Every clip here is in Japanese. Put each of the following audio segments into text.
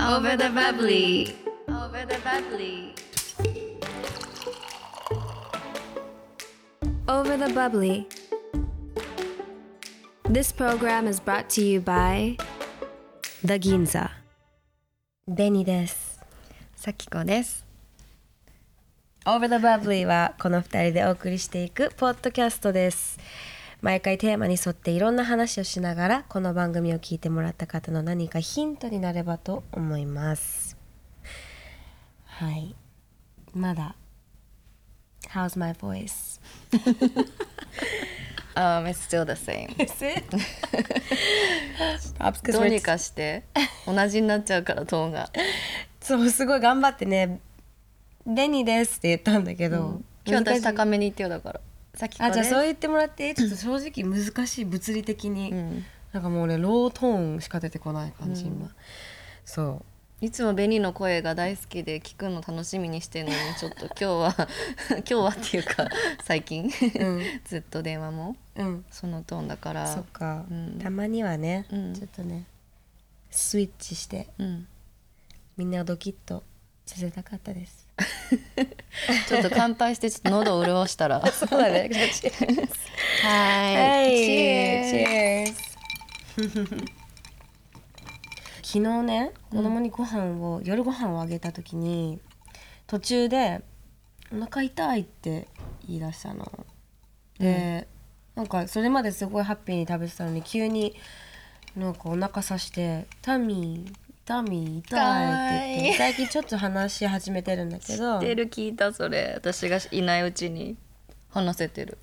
Over the bubbly. Over the bubbly. Over the Bubbly. This program is brought to you by The Ginza. ベニです。さきこです。Over the Bubbly はこの二人でお送りしていくポッドキャストです。毎回テーマに沿っていろんな話をしながらこの番組を聞いてもらった方の何かヒントになればと思います。はい。まだ。How's my voice? Um, it's still the same. Perhaps 'cause どうにかして同じになっちゃうからトーンが。そうすごい頑張ってね「ベニです」って言ったんだけど、今日私高めに言ってよだから。さきこあ。じゃあそう言ってもらってちょっと正直難しい物理的に、うん。なんかもうねロートーンしか出てこない感じ、今。そいつもベニの声が大好きで聞くの楽しみにしてるのにちょっと今日は 今日はっていうか最近、ん。ずっと電話も。ううん。そのトーンだから。そっか、うん。たまにはね、うん。ちょっとねスイッチしてうん。みんなをドキッとさせたかったです ちょっと乾杯してちょっと喉を潤したら。そうだね はい。チェー昨日ね子供にご飯を、夜ご飯をあげた時に途中で「お腹痛い」って言い出したの。で、なんかそれまですごいハッピーに食べてたのに急になんかお腹さして「タミータミー痛い」って言って最近ちょっと話し始めてるんだけど。知ってる聞いたそれ。私がいないうちに話せてる。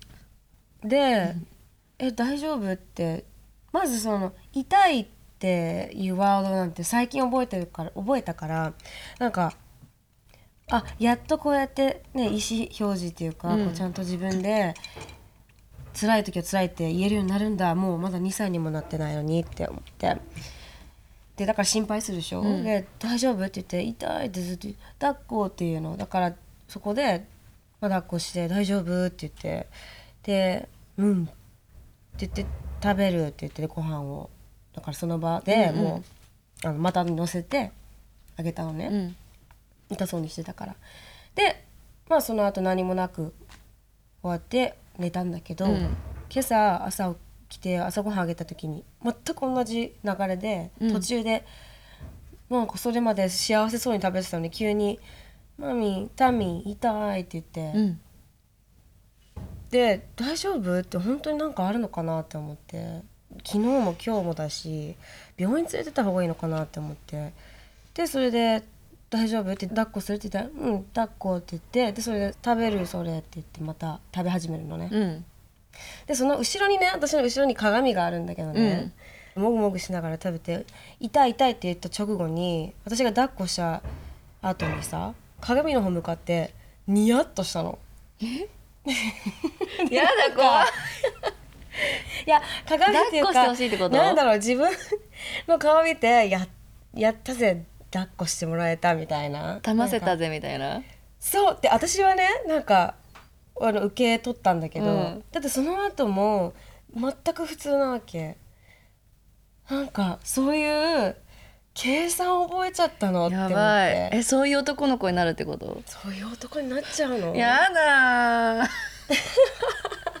で「え大丈夫?」って。まずその「痛い」っていうワードなんて最近覚えてるから覚えたからなんかあやっとこうやってね意思表示っていうか、うん。こうちゃんと自分で辛い時は辛いって言えるようになるんだ。もうまだ2歳にもなってないのにって思ってでだから心配するでしょ、うん。で「大丈夫?」って言って「痛い」ってずっと「抱っこ」っていうの。だからそこで、まあ、抱っこして「大丈夫?」って言って。で「うん」って言って「食べる」って言ってご飯を。だからその場でうんうん。もう、あの股に乗せてあげたのね、うん。痛そうにしてたから。でまあその後何もなく終わって寝たんだけど、うん。今朝朝起きて朝ごはんあげた時に全く同じ流れで、うん。途中でなんかそれまで幸せそうに食べてたのに急に「マミータミー痛い」って言って、うん。で「大丈夫?」って本当になんかあるのかなって思って昨日も今日もだし病院連れてった方がいいのかなって思ってでそれで「大丈夫?」って抱っこする？って言ったら「うん抱っこ」って言ってでそれで「食べる？それ」って言ってまた食べ始めるのね、うんでその後ろにね私の後ろに鏡があるんだけどね、もぐもぐしながら食べて「痛い痛い」って言った直後に私が抱っこした後にさ鏡の方向かってニヤッとしたの。やだ怖い。いや鏡っていうかなんだろう自分の顔見てややったぜ抱っこしてもらえたみたいな。騙せたぜみたいな。そう。で私はねなんかあの受け取ったんだけど、うん。だってその後も全く普通なわけ。なんかそういう計算覚えちゃったのって思って。えそういう男の子になるってこと？そういう男になっちゃうの？やだー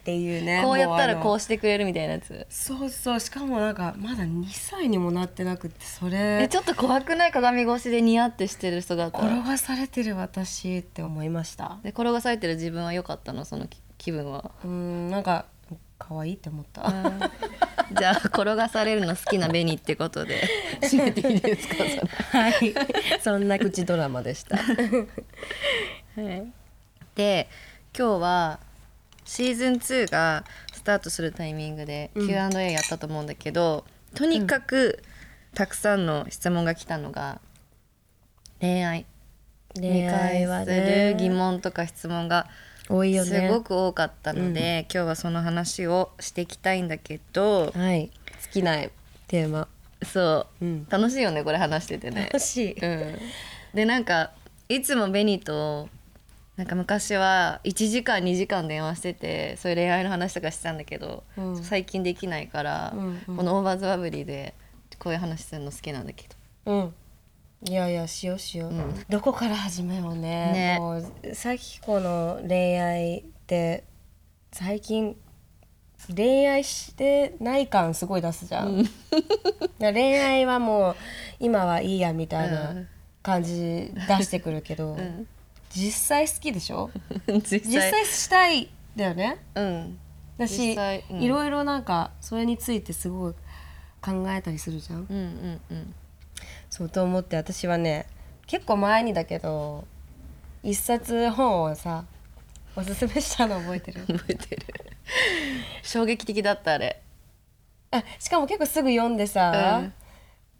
っていうね。こうやったらこもうしてくれるみたいなやつ。そうそう。しかもなんかまだ2歳にもなってなくってそれ。えちょっと怖くない鏡越しでニヤってしてる姿転がされてる私って思いました。で転がされてる自分は良かったの？その気気分は。うーんなんか可愛いって思った、じゃあ転がされるの好きな紅ってことで。締めていいですかそれ。はい。そんな口ドラマでした。で今日はシーズン2がスタートするタイミングで Q&A やったと思うんだけど、とにかくたくさんの質問が来たのが恋愛。に関する疑問とか質問が多いよね。すごく多かったので、今日はその話をしていきたいんだけどはい。好きなテーマ。そう、うん。楽しいよねこれ話しててね。楽しい。うん、でなんかいつもベニとなんか昔は1時間2時間電話しててそういう恋愛の話とかしてたんだけど、うん。最近できないから、うんうん。この「 Over the Bubbly」でこういう話するの好きなんだけど。うん。いやいやしようしよう、うん。どこから始めようね。ね。もうさきこの恋愛って最近恋愛してない感すごい出すじゃん、恋愛はもう今はいいやみたいな感じ出してくるけど、ん実際好きでしょ？実実際したいだよね。うん。だしうん。いろいろなんかそれについてすごい考えたりするじゃん。うんうんうん。そうと思って私はね結構前にだけど一冊本をさおすすめしたの覚えてる？覚えてる。衝撃的だったあれ。あしかも結構すぐ読んでさ、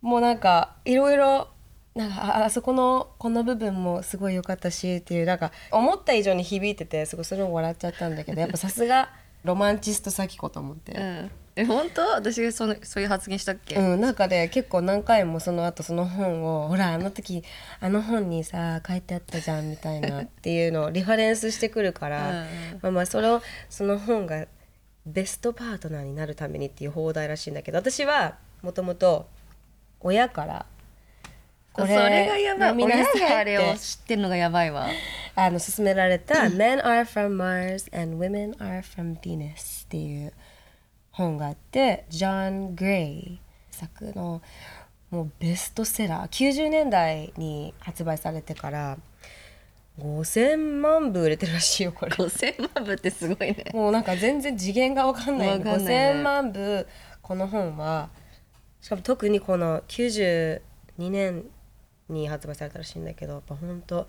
もうなんかいろいろなんかああそこのこの部分もすごい良かったしっていうなんか思った以上に響いててすごいそれも笑っちゃったんだけど やっぱさすがロマンチスト咲子と思って。うん。え本当？私がそのそういう発言したっけ、うん、なんかで結構何回もその後その本をほらあの時あの本にさ書いてあったじゃんみたいなっていうのをリファレンスしてくるから、うんうん。まあまあそれをその本がベストパートナーになるためにっていう放題らしいんだけど私はもともと親からそれがやばい。親があれを知ってるのがやばいわ。あの勧められた「Men are from Mars and Women are from Venus」っていう本があってジョン・グレイ作のもうベストセラー。90年代に発売されてから5000万部売れてるらしいよこれ。5000万部ってすごいね。もうなんか全然次元が分かんない。いね。5000万部この本はしかも特にこの92年に発売されたらしいんだけどやっぱ本当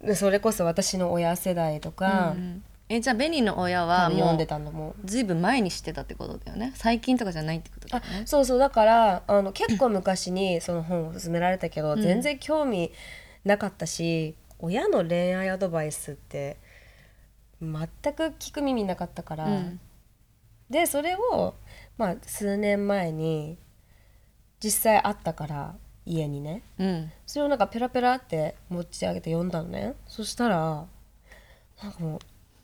でそれこそ私の親世代とか、うんえじゃあベニーの親多はも分読んでうたのも。ずいぶん前に知ってたってことだよね。最近とかじゃないってことだあよね。そうそうだからあの結構昔に その本を勧められたけど、全然興味なかったし親の恋愛アドバイスって全く聞く耳なかったから、うん。でそれをまあ数年前に実際あったから家にね。うん。それをなんかペラペラって持ち上げて読んだのね。そしたらなんかもう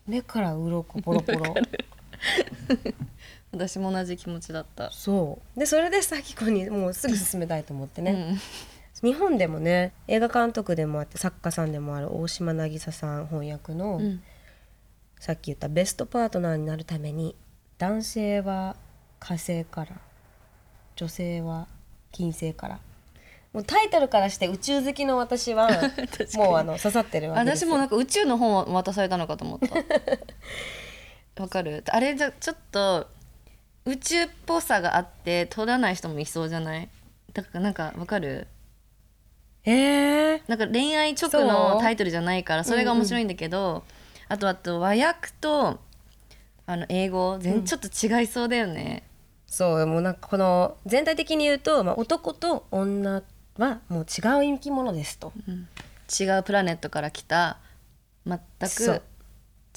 目から鱗ポロポロ。私も同じ気持ちだった。そう。でそれで咲子にもうすぐ進めたいと思ってね、うん。日本でもね映画監督でもあって作家さんでもある大島渚さん翻訳の、うん。さっき言ったベストパートナーになるために男性は火星から女性は金星からもうタイトルからして宇宙好きの私は もうあの刺さってるわけですよ。私もなんか宇宙の本を渡されたのかと思った。わかる？あれじゃちょっと宇宙っぽさがあって取らない人もいそうじゃない？だからなんかわかる？えー、なんか恋愛直そのうタイトルじゃないからそれが面白いんだけど、あとあと和訳とあの英語全然ちょっと違いそうだよね、そうもうなんかこの全体的に言うと、まあ、男と女はもう違う生き物ですと。違うプラネットから来た全く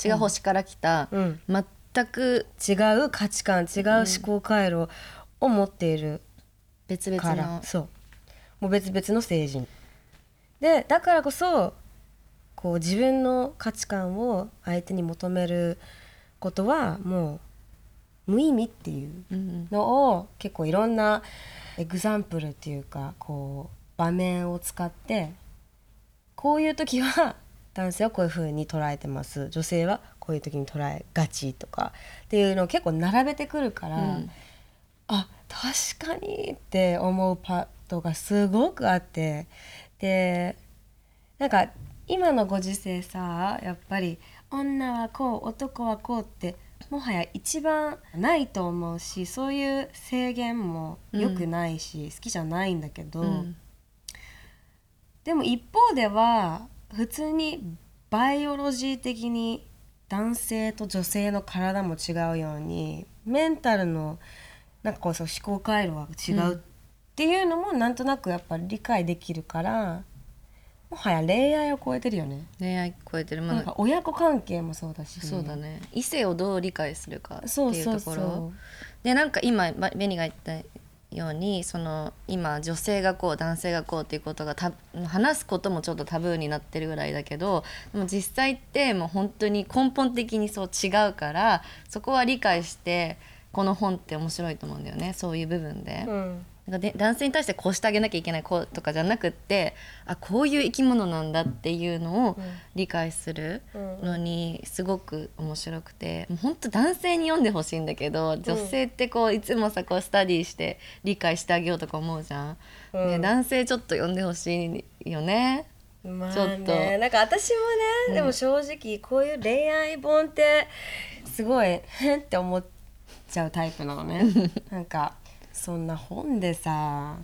違う星から来た、うん。全く違う価値観違う思考回路を持っている別々のそう。もう別々の成人。でだからこそこう自分の価値観を相手に求めることはもう無意味っていううんのを結構いろんなエグザンプルっていうかこう場面を使ってこういう時は男性はこういう風に捉えてます。女性はこういう時に捉えがちとかっていうのを結構並べてくるから、うん。あ確かにって思うパートがすごくあってでなんか今のご時世さやっぱり女はこう男はこうってもはや一番ないと思うしそういう制限も良くないし、好きじゃないんだけど、うん。でも一方では普通にバイオロジー的に男性と女性の体も違うようにメンタルのなんかこうそう思考回路が違うっていうのもなんとなくやっぱり理解できるからもはや恋愛を超えてるよね。恋愛超えてる。まなんか親子関係もそうだし、そうだね。異性をどう理解するかってそうそういうところそでなんか今ばベニが言ったようにその今女性がこう男性がこうっていうことがた話すこともちょっとタブーになってるぐらいだけどでも実際ってもう本当に根本的にそう違うからそこは理解してこの本って面白いと思うんだよね。そういう部分で。う、うん、なんかで男性に対してこうしてあげなきゃいけないこうとかじゃなくってあこういう生き物なんだっていうのを理解するのにすごく面白くてもう本当男性に読んでほしいんだけど女性ってこういつもさこうスタディして理解してあげようとか思うじゃん。うん。ね、男性ちょっと読んでほしいよね。まあちょっと。ねなんか私もね、でも正直こういう恋愛本ってすごい変って思っちゃうタイプなのね。なんかそんな本でさ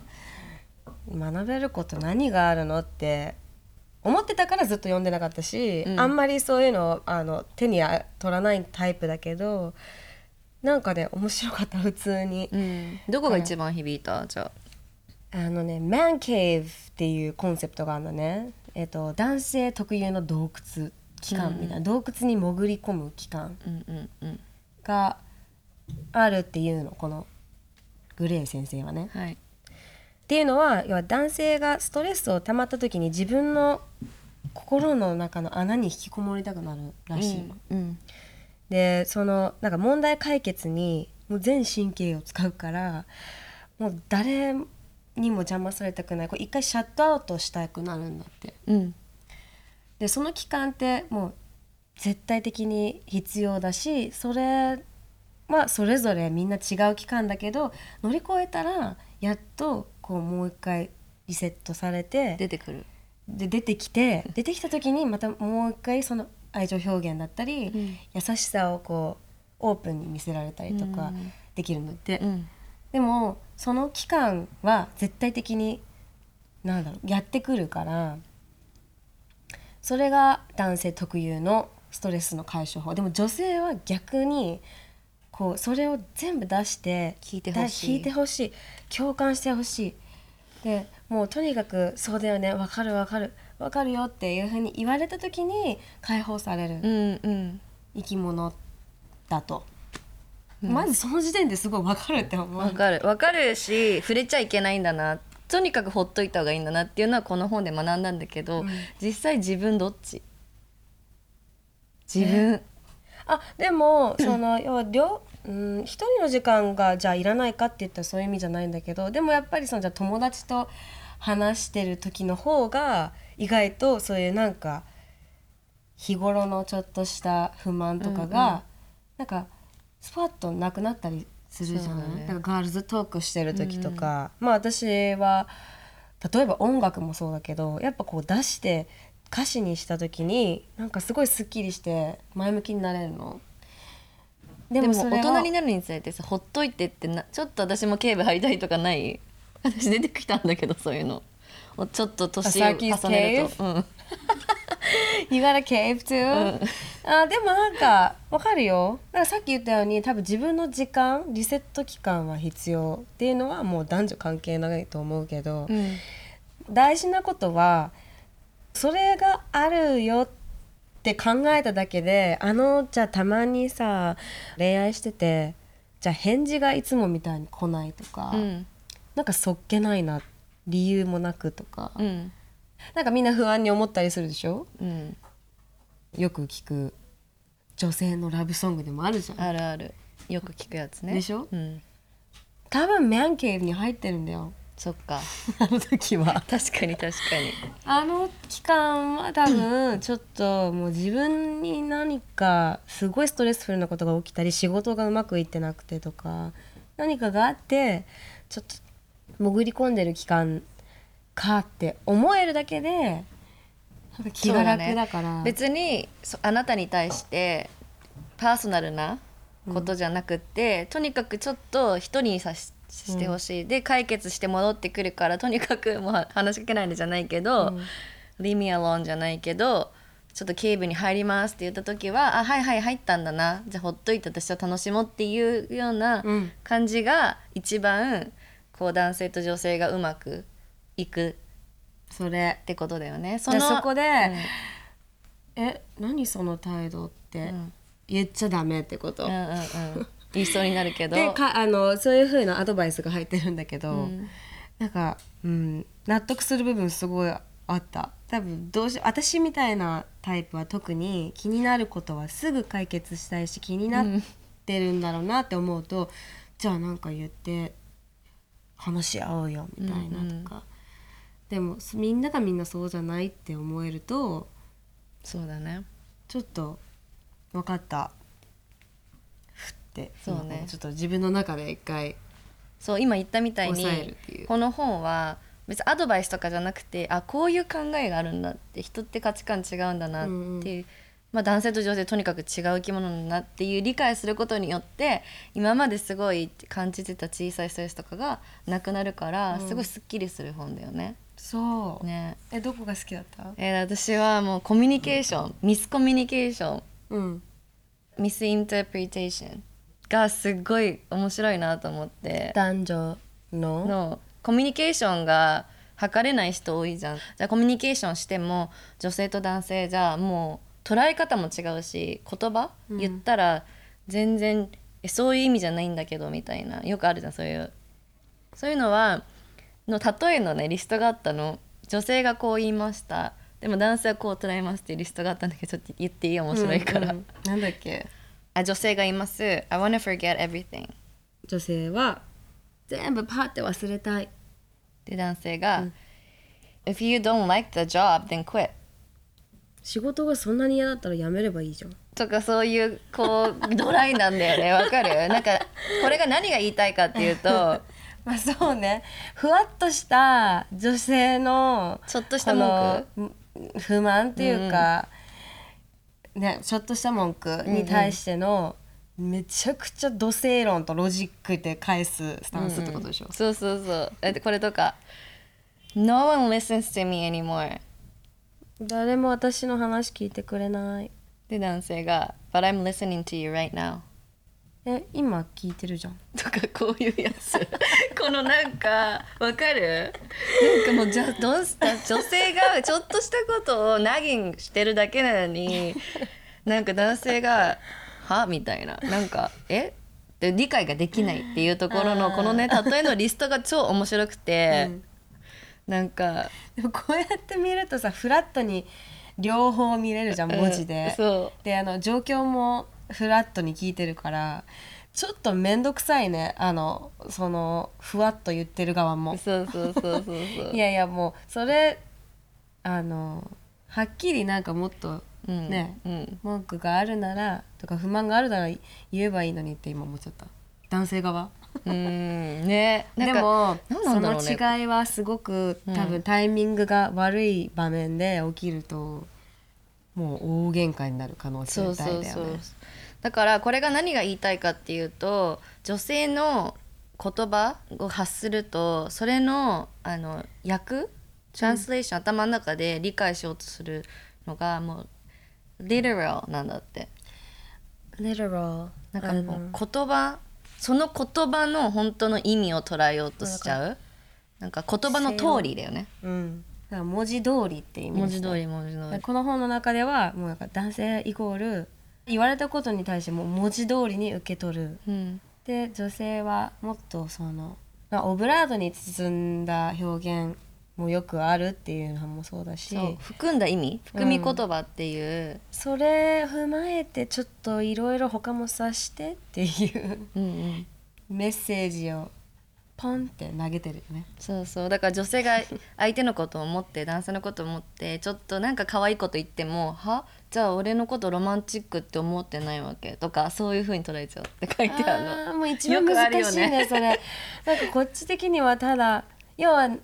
学べること何があるのって思ってたからずっと読んでなかったし、うんあんまりそういうのをあの手にあ取らないタイプだけどなんかね面白かった普通に。うん、どこが一番響いた、じゃあ。あのね「マンケーブ」っていうコンセプトがあるのね、えっと男性特有の洞窟期間みたいな、洞窟に潜り込む期間うんうんうん。があるっていうのこのグレー先生はね。はい。っていうのは要は男性がストレスを溜まった時に自分の心の中の穴に引きこもりたくなるらしいの。うん。でそのなんか問題解決にもう全神経を使うからもう誰にも邪魔されたくないこれ一回シャットアウトしたくなるんだってうん。でその期間ってもう絶対的に必要だしそれはそれぞれみんな違う期間だけど乗り越えたらやっとこうもう一回リセットされて出てくる。で出てきて出てきた時にまたもう一回その愛情表現だったり、ん優しさをこうオープンに見せられたりとかうんできるんだって、うん。でもその期間は絶対的になんだろうやってくるからそれが男性特有のストレスの解消法でも女性は逆にこうそれを全部出して聞いてほしい。聞いてほしい。共感してほしい。でもうとにかくそうだよね。わかるわかる。わかるよっていうふうに言われた時に解放される。うんうん。生き物だと、まずその時点ですごいわかるって思う。わかる。わかるし、触れちゃいけないんだな。とにかくほっといた方がいいんだなっていうのはこの本で学んだんだけど、実際自分どっち？自分、あでもその要は両うん一人の時間がじゃあいらないかって言ったらそういう意味じゃないんだけどでもやっぱりそのじゃあ友達と話してる時の方が意外とそういうなんか日頃のちょっとした不満とかが、うんうんなんかスパッとなくなったりするじゃない、ね。だからガールズトークしてる時とか、まあ私は例えば音楽もそうだけどやっぱこう出して歌詞にした時になんかすごいすっきりして前向きになれるの。ででも大人になるにつれてさほっといてってなちょっと私も警部入りたいとかない？私出てきたんだけどそういうの。おちょっと年を重ねると、うん、You gotta cave too? あでもなんかわかるよ。だからさっき言ったように多分自分の時間リセット期間は必要っていうのはもう男女関係ないと思うけど、うん。大事なことはそれがあるよって考えただけであのじゃあたまにさ恋愛しててじゃあ返事がいつもみたいに来ないとか、うん。なんかそっけないな理由もなくとか、うん。なんかみんな不安に思ったりするでしょ？うん。よく聞く女性のラブソングでもあるじゃん。あるある。よく聞くやつね。でしょ？うん、多分マンケーブに入ってるんだよそっか。あの時は。確かに確かに。あの期間は多分ちょっともう自分に何かすごいストレスフルなことが起きたり仕事がうまくいってなくてとか何かがあってちょっと潜り込んでる期間かって思えるだけでなんか気が楽だから。別にそあなたに対してパーソナルなことじゃなくって、とにかくちょっと一人にさししてほしい、で解決して戻ってくるからとにかくもう話しかけないのじゃないけど「Leave me alone」じゃないけどちょっと警備に入りますって言った時は「あはいはい入ったんだな。じゃあほっといて私は楽しもう」っていうようなうん。感じが一番こう男性と女性がうまくいく。それってことだよね。でそこで、うん。え何その態度ってん。言っちゃダメってこと、うんうんうん、言いそうになるけど。でかあのそういう風なアドバイスが入ってるんだけど、うん。なんか、うん、納得する部分すごいあった。多分どうし私みたいなタイプは特に気になることはすぐ解決したいし気になってるんだろうなって思うと、じゃあなんか言って話し合おうよみたいなとか、でもみんながみんなそうじゃないって思えるとそうだね。ちょっと分かった。ふってそうね。ちょっと自分の中で一回そう今言ったみたいにこの本は別にアドバイスとかじゃなくてあこういう考えがあるんだって人って価値観違うんだなっていう、まあ、男性と女性とにかく違う生き物だなっていう理解することによって今まですごい感じてた小さいストレスとかがなくなるから、すごいすっきりする本だよね。そう、ね。えどこが好きだった？えー私はもうコミュニケーション、ミスコミュニケーション。うん。ミスインタープリテーションがすっごい面白いなと思って。男女の？のコミュニケーションが測れない人多いじゃん。じゃあコミュニケーションしても女性と男性じゃもう捉え方も違うし言葉、言ったら全然えそういう意味じゃないんだけどみたいな。よくあるじゃんそういう。そういうのはの例えのねリストがあったの。女性がこう言いました。でも男性はこう捉えますっていうリストがあったんだけどちょっと言っていい？面白いから、うんうん。なんだっけ？あ女性が言います。I wanna forget everything. 女性は全部パーって忘れたい。で男性が、If you don't like the job then quit. 仕事がそんなに嫌だったらやめればいいじゃん。とかそういうこうドライなんだよね。わかる？なんかこれが何が言いたいかっていうと まあそうね。ふわっとした女性のちょっとした文句？不満っていうか、ねちょっとした文句に対しての、めちゃくちゃ土星論とロジックで返すスタンスってことでしょ、そうそうそう。だってこれとか No one listens to me anymore. 誰も私の話聞いてくれない。で男性が But I'm listening to you right now え今聞いてるじゃん とかこういうやつ。このなんかわかる？なんかもうじゃどうした？女性がちょっとしたことをナギンしてるだけなのに なんか男性が「は?」みたいな。なんか「え？って理解ができないっていうところのこのね例えのリストが超面白くて、なんかでもこうやって見るとさフラットに両方見れるじゃん文字で、そう。であの状況もフラットに聞いてるからちょっと面倒くさいね。あのそのふわっと言ってる側も。そうそうそうそうそう。いやいやもうそれあのはっきりなんかもっとうんね、うん。文句があるならとか不満があるなら言えばいいのにって今思っちゃった。男性側。うん。ね。でもね。その違いはすごく多分タイミングが悪い場面で起きるともう大喧嘩になる可能性そう大だよね。そうそうだからこれが何が言いたいかっていうと女性の言葉を発するとそれのあの訳トランスレーション、頭の中で理解しようとするのがもう literal なんだって。literal なんかもう言葉その言葉の本当の意味を捉えようとしちゃう。なんか言葉の通りだよね。うん。文字通りって意味文字通り文字通り。この本の中ではもうなんか男性イコール言われたことに対してもう文字通りに受け取る。うん。で女性はもっとその、まあ、オブラートに包んだ表現もよくあるっていうのもそうだし。含んだ意味？含み言葉っていう、それ踏まえてちょっといろいろ他も察してっていう。うんうん。メッセージをポンって投げてるよね。そうそう。だから女性が相手のことを思って男性のことを思ってちょっとなんか可愛いこと言っても「は？じゃあ俺のことロマンチックって思ってないわけ?」とかそういう風に捉えちゃうって書いてあるの。もう一番難しいねねそれ なんかこっち的にはただ要は根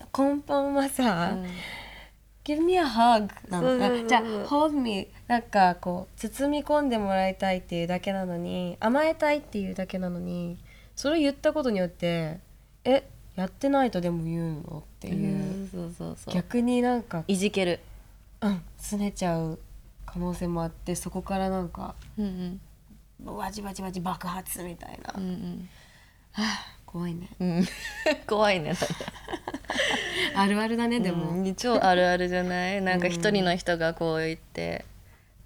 本はさ「Give me a hug」なのじゃあ「hold me」なんかこう包み込んでもらいたいっていうだけなのに甘えたいっていうだけなのにそれを言ったことによって「えやってないとでも言うの?」っていう、逆になんかいじける。うん拗ねちゃう可能性もあってそこからなんかうんバチバチバチ爆発みたいな、うんうん。怖いね。うん。う ん怖いね。あるあるだねでも、うん超あるあるじゃない？なんか一人の人がこう言って。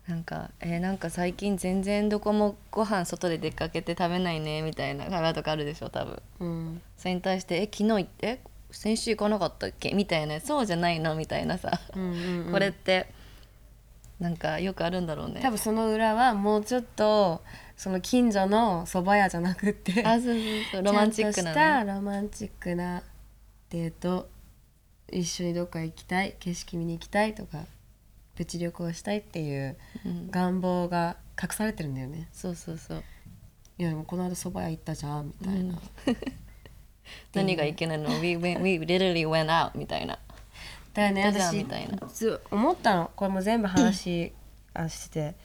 なんかえーなんか最近全然どこもご飯外で出かけて食べないねみたいな会話とかあるでしょ多分。うん。それに対して「え昨日行って？先週行かなかったっけ?」みたいな「そうじゃないの?」みたいなさ、うんうんうん。これってなんかよくあるんだろうね。多分その裏はもうちょっとその近所の蕎麦屋じゃなくってあそうそうそう。ロマンチックなね。ロマンチックなデート。一緒にどっか行きたい景色見に行きたいとかプチ旅行したいっていううん。願望が隠されてるんだよね。そうそうそう。いやでもこの間蕎麦屋行ったじゃんみたいな、何がいけないの？We, went, we literally went out みたいなだよね私みたいな。ず思ったの。これも全部話あして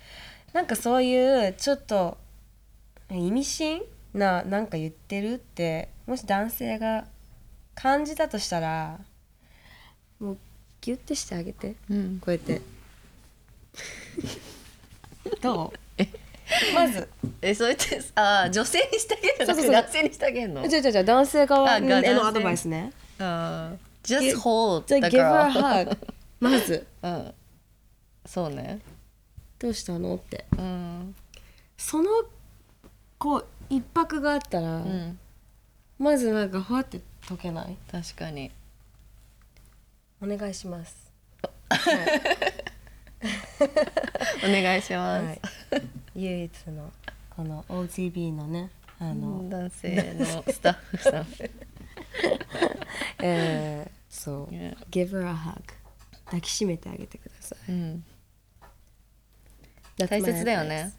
なんかそういうちょっと意味深ななんか言ってるってもし男性が感じたとしたら。もうギュッてしてあげて。うん。こうやって。どう？まず。えそうやってあー女性にしてあげるの？そうそうそう。男性にしてあげるの？じゃあじゃあじゃあ男性側へのアドバイスね。あー just hold じゃあだ give か her ら a hug. まず。うん。そうね。どうしたの？って。うん。そのこう一泊があったら、うん。まずなんかふわって解けない？確かに。お願いします。お願いします、はい、唯一のこの OTB のねあの、男性のスタッフさん。えーそう、Yeah. give her a hug. 抱きしめてあげてください。うん、大切だよね。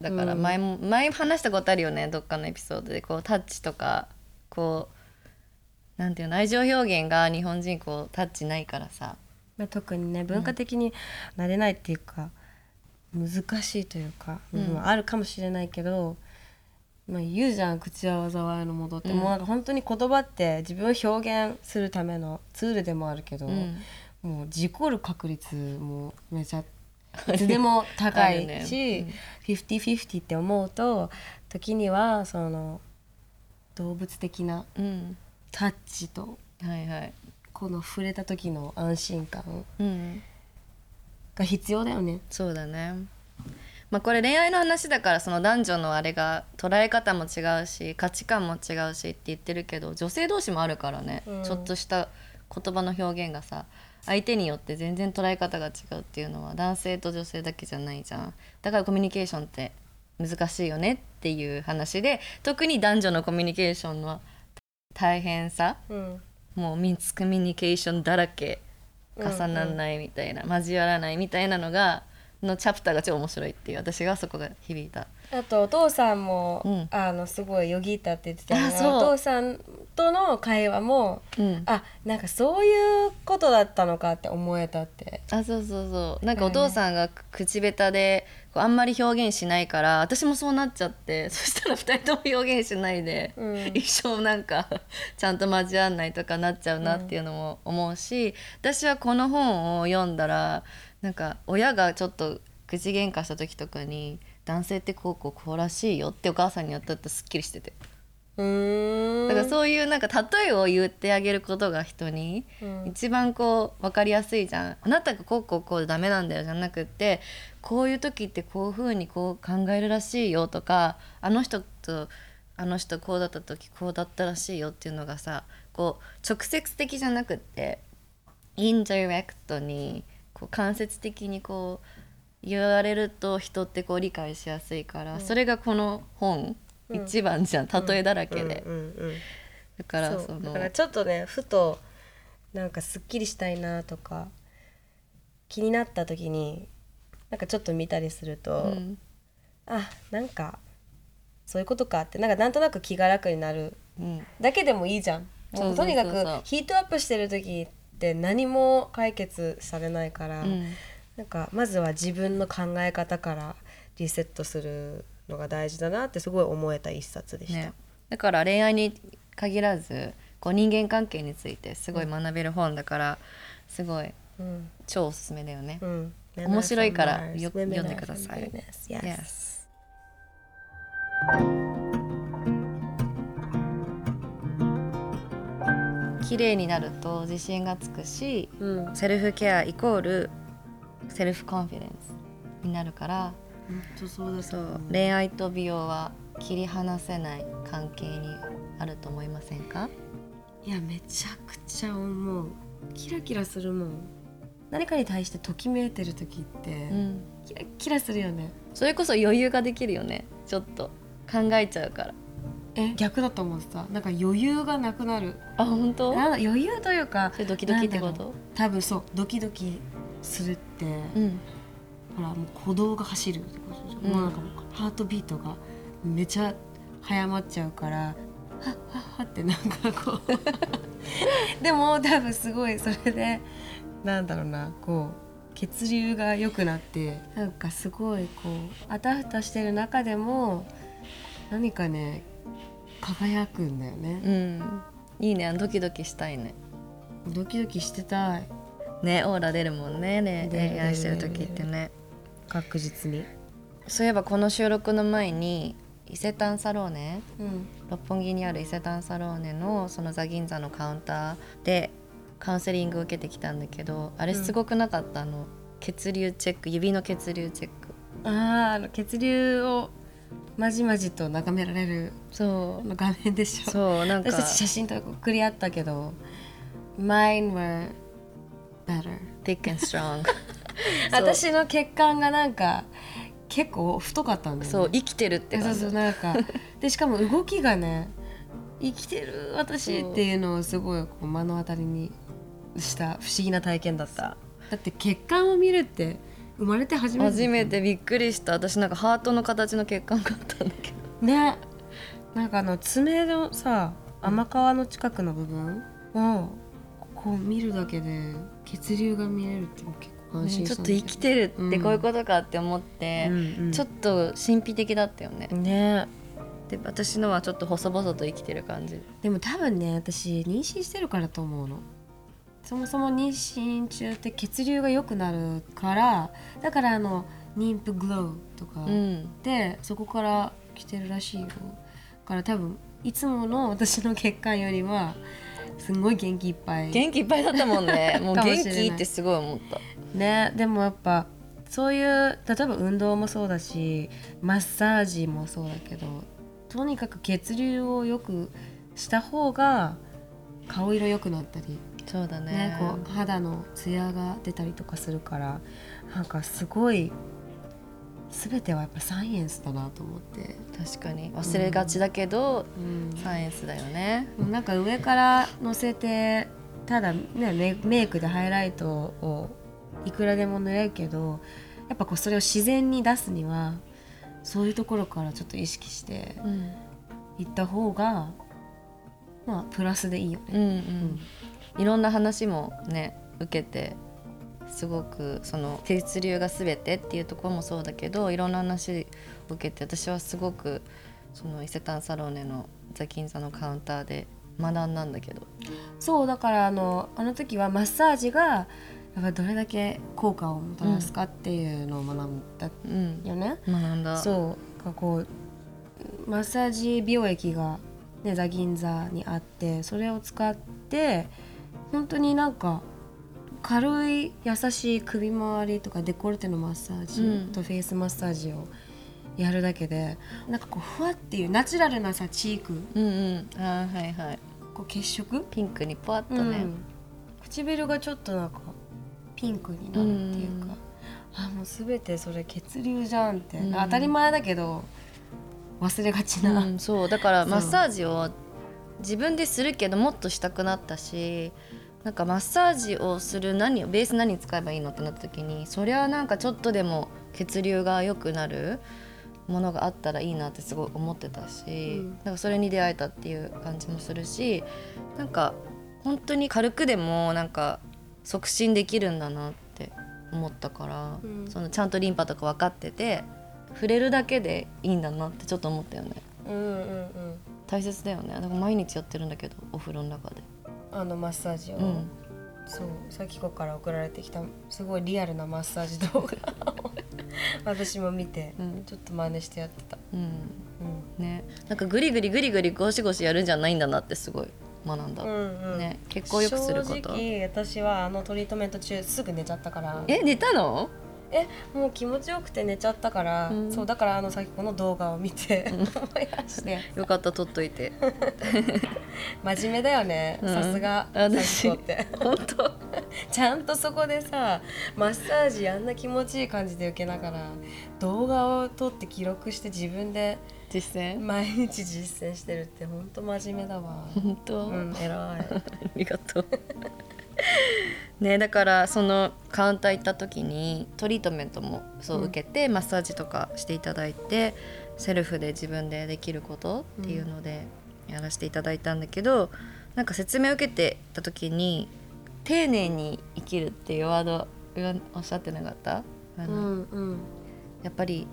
だから前も、前話したことあるよね。どっかのエピソードでこうタッチとかこうなんていうの愛情表現が日本人こうタッチないからさ。まあ、特にね文化的になれないっていうか、難しいというか部分はあるかもしれないけど、まあ、言うじゃん口は災いのもとって、もうなんか本当に言葉って自分を表現するためのツールでもあるけど、うん。もう事故る確率もめちゃ いつでも高いね。し、50-50って思うと時にはその動物的なうん。タッチとはいはい。この触れた時の安心感うん。が必要だよね。そうだねまあこれ恋愛の話だからその男女のあれが捉え方も違うし価値観も違うしって言ってるけど女性同士もあるからね、うん。ちょっとした言葉の表現がさ相手によって全然捉え方が違うっていうのは男性と女性だけじゃないじゃん。だからコミュニケーションって難しいよねっていう話で特に男女のコミュニケーションの大変さうん。もうミスコミュニケーションだらけ重ならないみたいな、交わらないみたいなのがのチャプターが超面白いっていう私がそこが響いた。あとお父さんも、うん。あのすごいよぎったって言ってたあそう。お父さんとの会話もうん。あなんかそういうことだったのかって思えたって。あそうそうそう。なんかお父さんが口下手でこうあんまり表現しないから私もそうなっちゃって そしたら2人とも表現しないで、うん。一生なんかちゃんと交わんないとかなっちゃうなっていうのも思うし、私はこの本を読んだらなんか親がちょっと口喧嘩した時とかに男性ってこうこうこうらしいよってお母さんにやったってすっきりしてて。うーん。だからそういうなんか例えを言ってあげることが人にうん。一番こう分かりやすいじゃん。あなたがこうこうこうダメなんだよじゃなくってこういう時ってこういうふうにこう考えるらしいよとかあの人とあの人こうだった時こうだったらしいよっていうのがさこう直接的じゃなくってインダイレクトにこう間接的にこう言われると人ってこう理解しやすいから、それがこの本、一番じゃん例えだらけで、うんうんうんだからそのだからちょっとねふとなんかすっきりしたいなとか気になった時になんかちょっと見たりすると、うん。あなんかそういうことかってなんかなんとなく気が楽になる。うん。だけでもいいじゃん。もう。とにかくヒートアップしてる時って何も解決されないから、うんなんかまずは自分の考え方からリセットするのが大事だなってすごい思えた一冊でした。ね、だから恋愛に限らずこう人間関係についてすごい学べる本だからすごいうん超おすすめだよね。うん、面白いからよ読んでください. Yes. 綺麗になると自信がつくしうん、セルフケアイコール self confidence になるから本当そう恋愛と美容は切り離せない関係にあると思いませんか？いやめちゃくちゃ思う。キラキラするもん。何かに対してときめいてる時って、うん。キラキラするよね。それこそ余裕ができるよね。ちょっと考えちゃうからえ？え逆だと思ってた。なんか余裕がなくなる。あ本当？なんだ余裕というかそれドキドキってこなんだろう。と多分そう。ドキドキするって、うん。ほらもう鼓動が走るってことでしょ、うん。もうなんかもうハートビートがめちゃ早まっちゃうからはっはっはってなんかこう。でも多分すごいそれでなんだろうなこう血流が良くなってなんかすごいこうあたふたしてる中でも何かね輝くんだよね。うん。いいね。ドキドキしたいね。ドキドキしてたい。ねオーラ出るもんね。ね出る恋愛してる時ってね。確実に。そういえばこの収録の前に伊勢丹サローネうん。六本木にある伊勢丹サローネのそのザ銀座のカウンターでカウンセリングを受けてきたんだけどあれすごくなかった、あの血流チェック指の血流チェック。あーあの血流をまじまじと眺められるそあの画面でしうょ。そうなんか。私たち写真とか送り合ったけど Mine were better. Thick and strong. 私の血管がなんか結構太かったんだよね。そう生きてるってそうそうなんか。でしかも動きがね生きてる私っていうのをすごいこう目の当たりにした不思議な体験だった。だって血管を見るって生まれて初めて初めてびっくりした。私なんかハートの形の血管があったんだけど。ね。なんかあの爪のさ甘皮の近くの部分をこう見るだけで血流が見えるって結構安心ちょしたっと生きてるってこういうことかって思って、うんうん。ちょっと神秘的だったよね。ね。で私のはちょっと細々と生きてる感じ。でも多分ね私妊娠してるからと思うのそもそも妊娠中って血流が良くなるからだからあの妊婦グローとかうん。でそこから来てるらしいよ。だから多分いつもの私の血管よりはすんごい元気いっぱい。元気いっぱいだったもんね。もう元気ってすごい思った。ねでもやっぱそういう例えば運動もそうだしマッサージもそうだけどとにかく血流を良くした方が顔色良くなったり、そうだね。ねこう肌のツヤが出たりとかするからなんかすごい全てはやっぱサイエンスだなと思って、確かに。忘れがちだけど、うん。サイエンスだよね。なんか上から乗せてただねメメイクでハイライトをいくらでも塗れるけどやっぱこうそれを自然に出すにはそういうところからちょっと意識してうん。いった方がまあプラスでいいようんうね。んいろんな話もね受けてすごくその血流が全てっていうところもそうだけどいろんな話を受けて私はすごくその伊勢丹サローネのザ・銀座のカウンターで学んだんだけど。そうだからあのあの時はマッサージがやっぱどれだけ効果をもたらすかっていうのを学んだうん。よね。学んだ。そう。かこうマッサージ美容液が、ね、ザ銀座にあってそれを使って本当になんか軽い優しい首周りとかデコルテのマッサージうん。とフェイスマッサージをやるだけで、なんかこうふわっていうナチュラルなさチーク。うんうん。あーはいはい。こう血色、ピンクにポワッとね、うん。唇がちょっとなんかピンクになるっていうか、あもう全てそれ血流じゃんって、うん。当たり前だけど忘れがちな、うん、そう。だからマッサージを自分でするけどもっとしたくなったしなんかマッサージをする何をベース何使えばいいのってなった時にそりゃなんかちょっとでも血流が良くなるものがあったらいいなってすごい思ってたし、うん。なんかそれに出会えたっていう感じもするしなんか本当に軽くでもなんか促進できるんだなって思ったから、うん。そのちゃんとリンパとか分かってて触れるだけでいいんだなってちょっと思ったよね。うんうんうん。大切だよね。だから毎日やってるんだけどお風呂の中であのマッサージを、うん。そうさきこから送られてきたすごいリアルなマッサージ動画を。私も見て、うん。ちょっと真似してやってた、うん。うん。ね。なんかグリグリグリグリゴシゴシやるんじゃないんだなってすごい学んだ、うんうん。ね。血行よくすること。正直私はあのトリートメント中すぐ寝ちゃったから。え寝たの？えもう気持ちよくて寝ちゃったから、うん。そうだからあのさきこの動画を見て、思い出して。よかった撮っといて。真面目だよね。うん。さすが私って。本当。ちゃんとそこでさマッサージあんな気持ちいい感じで受けながら動画を撮って記録して自分で実践？毎日実践してるって本当真面目だわ。本当、うん偉い。ありがとうねだからそのカウンター行った時にトリートメントもそう受けて、マッサージとかしていただいてセルフで自分でできることっていうのでやらせていただいたんだけど、なんか説明を受けてた時に「丁寧に生きる」っていうワードおっしゃってなかった？あの、うんうん。やっぱり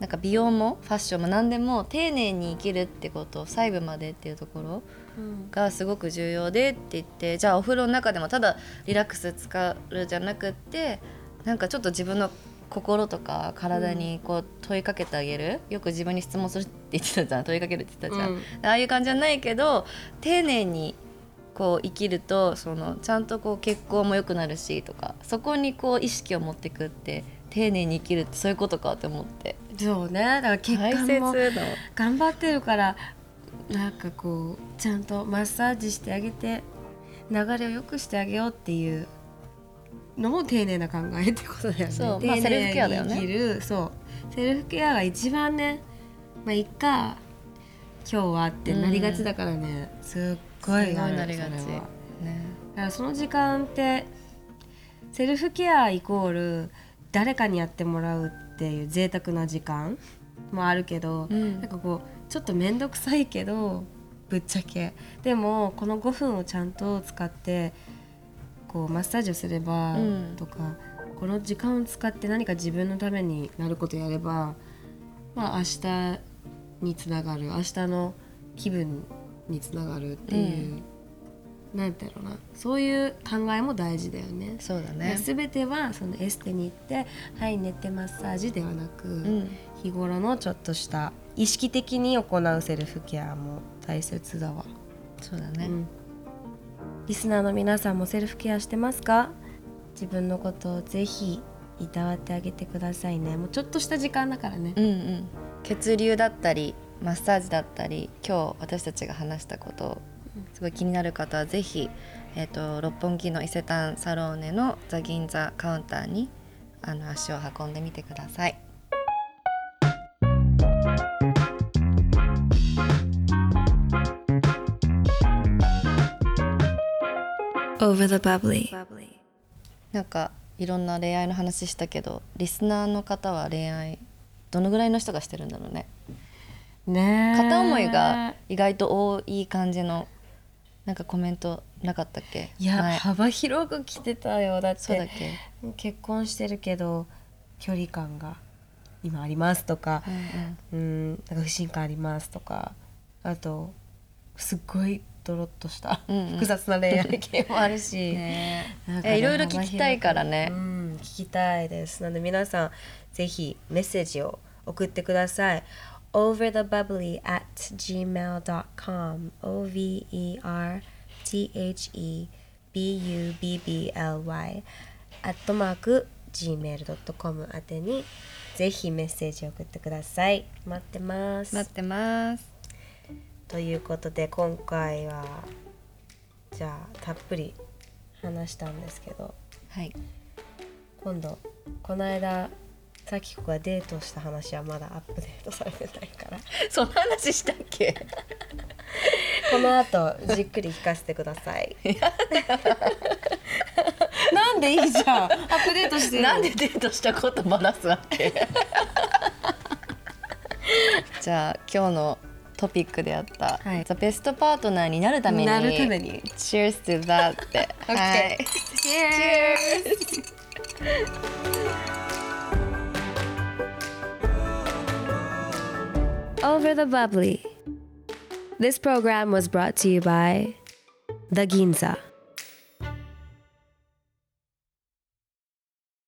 なんか美容もファッションも何でも丁寧に生きるってことを細部までっていうところうん。がすごく重要でって言ってじゃあお風呂の中でもただリラックス使うじゃなくってなんかちょっと自分の心とか体にこう問いかけてあげる、よく自分に質問するって言ってたじゃん。問いかけるって言ってたじゃん、うん。ああいう感じじゃないけど丁寧にこう生きるとそのちゃんとこう血行も良くなるしとかそこにこう意識を持ってくって丁寧に生きるってそういうことかって思ってそうね。だから血大管も頑張ってるからなんかこうちゃんとマッサージしてあげて流れを良くしてあげようっていうのも丁寧な考えってことだよね。そう。まあセルフケアだよね。そう。セルフケアが一番ねまあいっか今日はってなりがちだからね、すっごいなりがち。ね。だからその時間ってセルフケアイコール誰かにやってもらうっていう贅沢な時間もあるけど、うん。なんかこうちょっと面倒くさいけどぶっちゃけ。でもこの5分をちゃんと使ってこうマッサージをすればうん。とか、この時間を使って何か自分のためになることやればまあ明日につながる明日の気分につながるっていう、なんていうな。そういう考えも大事だよね。そうだね。すべてはそのエステに行って「はい寝てマッサージ」ではなく、うん。日頃のちょっとした意識的に行うセルフケアも大切だわ、そうだね、うん。リスナーの皆さんもセルフケアしてますか？自分のことをぜひいたわってあげてくださいね。もうちょっとした時間だからね。うんうん、血流だったりマッサージだったり今日私たちが話したことすごい気になる方はぜひ、えー、と六本木の伊勢丹サローネのザ・銀座カウンターにあの足を運んでみてください。Over the bubbly. なんかいろんな恋愛の話したけどリスナーの方は恋愛どのぐらいの人がしてるんだろうねねえ片思いが意外と多い感じのなんかコメントなかったっけ？いや、前。幅広く来てたよ。だってそうだっけ？結婚してるけど距離感が今ありますとかうんなんか不信感ありますとかあとすっごいドロッとしたうんうん。複雑な恋愛系もあるし、ねえ。いろいろ聞きたいからね。うん、聞きたいです。なので皆さんぜひメッセージを送ってください overthebubbly at gmail.com o-v-e-r-t-h-e-b-u-b-b-l-y アットマーク gmail.com 宛てにぜひメッセージを送ってください。待ってます。待ってます。ということで今回はじゃあたっぷり話したんですけどはい。今度この間さきこがデートした話はまだアップデートされてないから。そんな話したっけ？この後じっくり聞かせてください。なんでいいじゃん。アップデートしてよなんでデートしたことバラすわけ？じゃあ今日のトピックであった、はい。The Best Partner になるためになるために。Cheers to that って、はい、Over the bubbly. This program was brought to you by The Ginza.